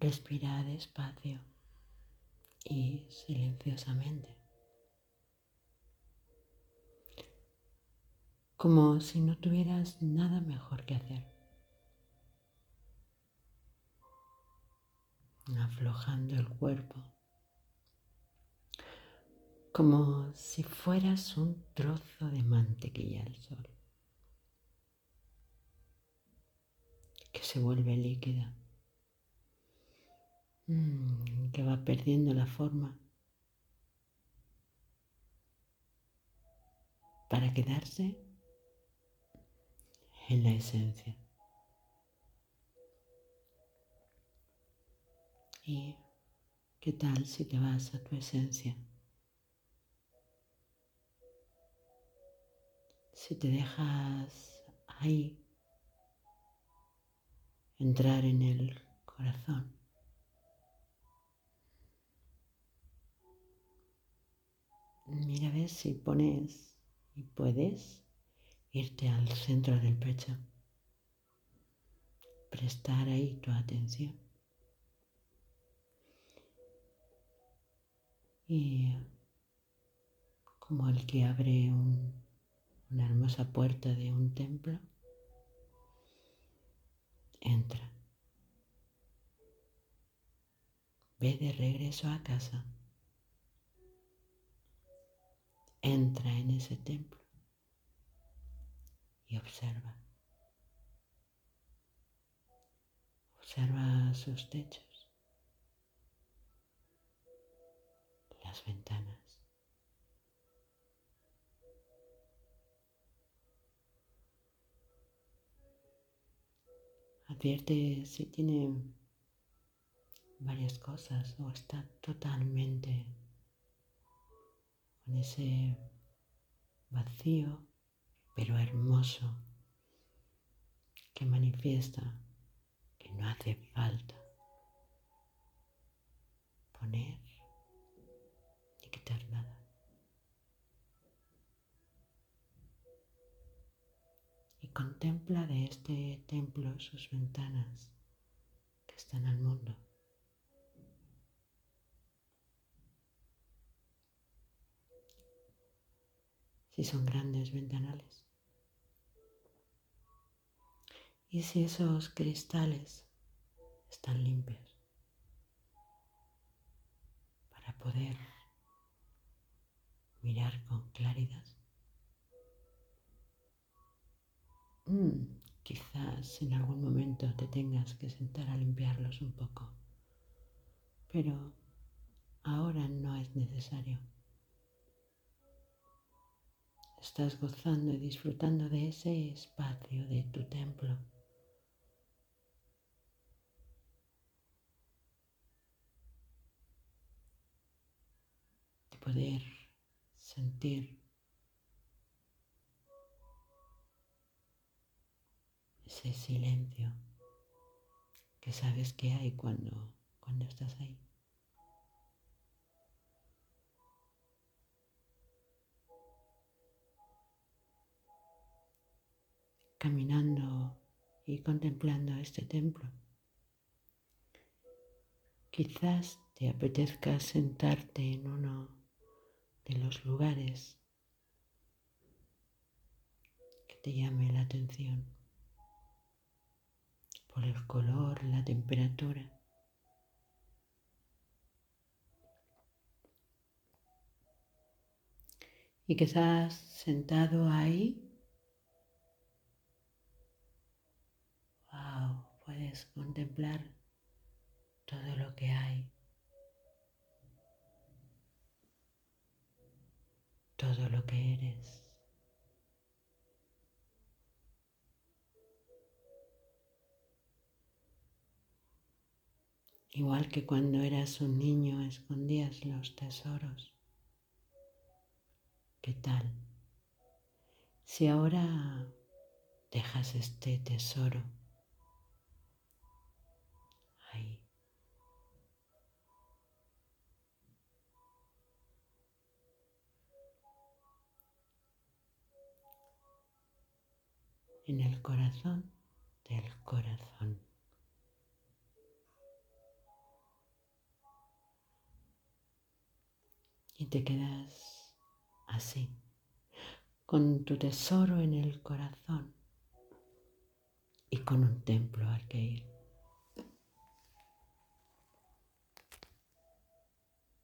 Respira despacio y silenciosamente. Como si no tuvieras nada mejor que hacer. Aflojando el cuerpo. Como si fueras un trozo de mantequilla al sol. Que se vuelve líquida. Mm, que va perdiendo la forma para quedarse en la esencia. ¿Y qué tal si te vas a tu esencia? Si te dejas ahí entrar en el corazón. Mira a ver si pones y puedes irte al centro del pecho. Prestar ahí tu atención. Y como el que abre una hermosa puerta de un templo, entra. Ve de regreso a casa. Entra en ese templo y observa. Observa sus techos, las ventanas. Advierte si tiene varias cosas o está totalmente ese vacío pero hermoso que manifiesta que no hace falta poner ni quitar nada. Y contempla de este templo sus ventanas que están al mundo. Si son grandes ventanales. y si esos cristales están limpios para poder mirar con claridad. Mm, quizás en algún momento te tengas que sentar a limpiarlos un poco, pero ahora no es necesario. Estás gozando y disfrutando de ese espacio de tu templo poder sentir ese silencio que sabes que hay cuando, cuando estás ahí. Caminando y contemplando este templo. Quizás te apetezca sentarte en uno de los lugares que te llame la atención por el color, la temperatura. Y que estás sentado ahí, puedes contemplar todo lo que hay. todo lo que eres. Igual que cuando eras un niño escondías los tesoros. ¿Qué tal? Si ahora dejas este tesoro en el corazón del corazón. Y te quedas así, con tu tesoro en el corazón y con un templo al que ir.